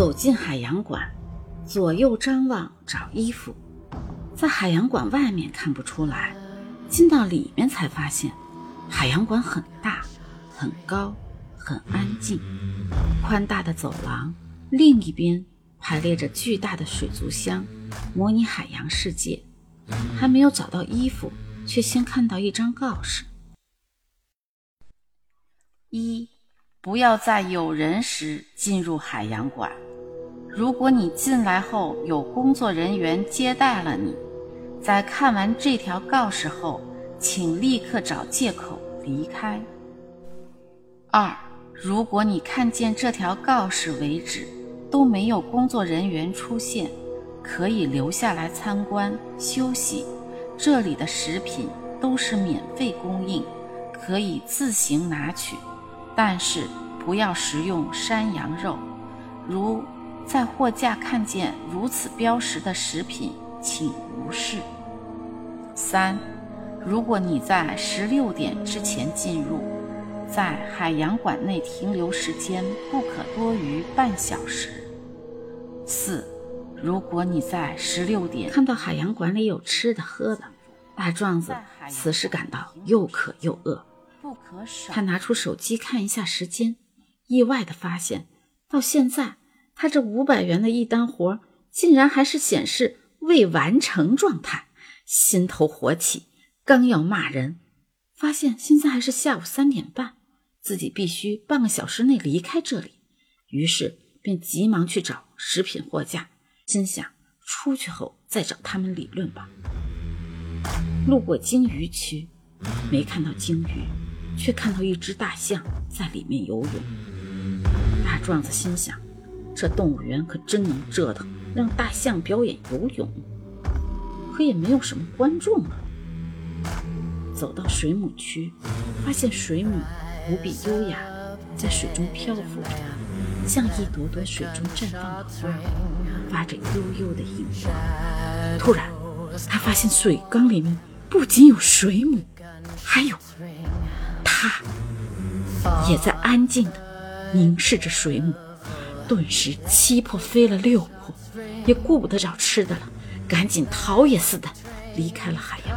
走进海洋馆，左右张望找衣服，在海洋馆外面看不出来，进到里面才发现，海洋馆很大、很高、很安静。宽大的走廊另一边排列着巨大的水族箱，模拟海洋世界。还没有找到衣服，却先看到一张告示：一。不要在有人时进入海洋馆。如果你进来后有工作人员接待了你，在看完这条告示后，请立刻找借口离开。二，如果你看见这条告示为止都没有工作人员出现，可以留下来参观休息。这里的食品都是免费供应，可以自行拿取。但是不要食用山羊肉。如在货架看见如此标识的食品，请无视。三，如果你在十六点之前进入，在海洋馆内停留时间不可多于半小时。四，如果你在十六点看到海洋馆里有吃的喝的，大壮子此时感到又渴又饿。他拿出手机看一下时间，意外的发现，到现在他这五百元的一单活竟然还是显示未完成状态，心头火起，刚要骂人，发现现在还是下午三点半，自己必须半个小时内离开这里，于是便急忙去找食品货架，心想出去后再找他们理论吧。路过鲸鱼区，没看到鲸鱼。却看到一只大象在里面游泳。大壮子心想：这动物园可真能折腾，让大象表演游泳。可也没有什么观众啊。走到水母区，发现水母无比优雅，在水中漂浮着，像一朵朵水中绽放的花，发着幽幽的荧光。突然，他发现水缸里面不仅有水母，还有……他也在安静的凝视着水母，顿时七魄飞了六魄，也顾不得找吃的了，赶紧逃也似的离开了海洋。